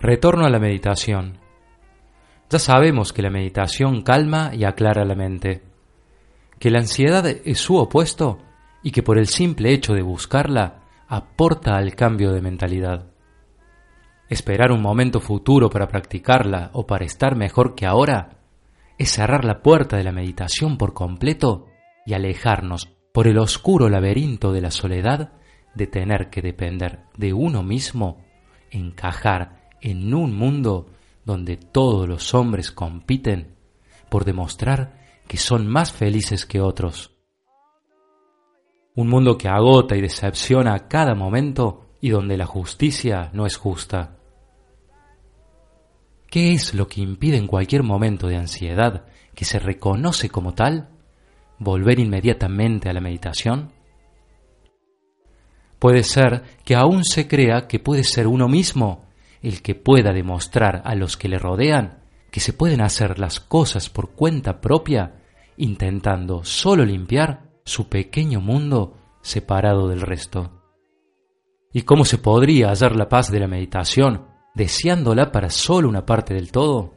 Retorno a la meditación. Ya sabemos que la meditación calma y aclara la mente, que la ansiedad es su opuesto y que por el simple hecho de buscarla aporta al cambio de mentalidad. Esperar un momento futuro para practicarla o para estar mejor que ahora es cerrar la puerta de la meditación por completo y alejarnos por el oscuro laberinto de la soledad de tener que depender de uno mismo, encajar en un mundo donde todos los hombres compiten por demostrar que son más felices que otros. Un mundo que agota y decepciona a cada momento y donde la justicia no es justa. ¿Qué es lo que impide en cualquier momento de ansiedad que se reconoce como tal volver inmediatamente a la meditación? Puede ser que aún se crea que puede ser uno mismo el que pueda demostrar a los que le rodean que se pueden hacer las cosas por cuenta propia, intentando solo limpiar su pequeño mundo separado del resto. ¿Y cómo se podría hallar la paz de la meditación deseándola para solo una parte del todo?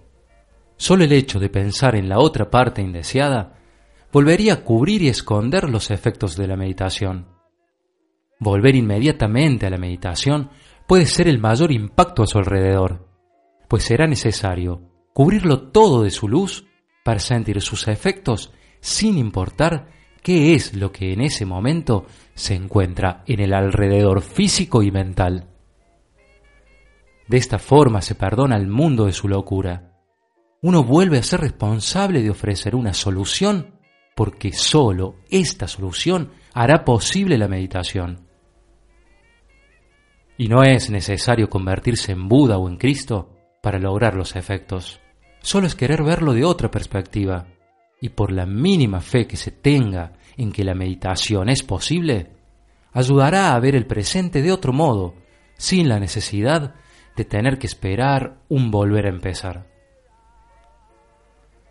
Solo el hecho de pensar en la otra parte indeseada volvería a cubrir y esconder los efectos de la meditación. Volver inmediatamente a la meditación puede ser el mayor impacto a su alrededor, pues será necesario cubrirlo todo de su luz para sentir sus efectos sin importar qué es lo que en ese momento se encuentra en el alrededor físico y mental. De esta forma se perdona al mundo de su locura. Uno vuelve a ser responsable de ofrecer una solución porque sólo esta solución hará posible la meditación. Y no es necesario convertirse en Buda o en Cristo para lograr los efectos. Solo es querer verlo de otra perspectiva. Y por la mínima fe que se tenga en que la meditación es posible, ayudará a ver el presente de otro modo, sin la necesidad de tener que esperar un volver a empezar.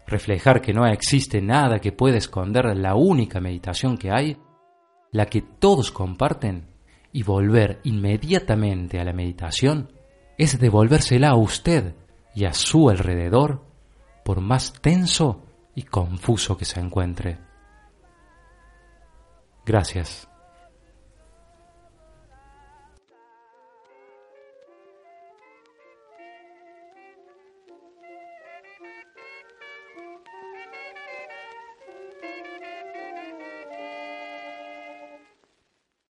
Reflejar que no existe nada que pueda esconder la única meditación que hay, la que todos comparten, y volver inmediatamente a la meditación, es devolvérsela a usted y a su alrededor, por más tenso y confuso que se encuentre. Gracias.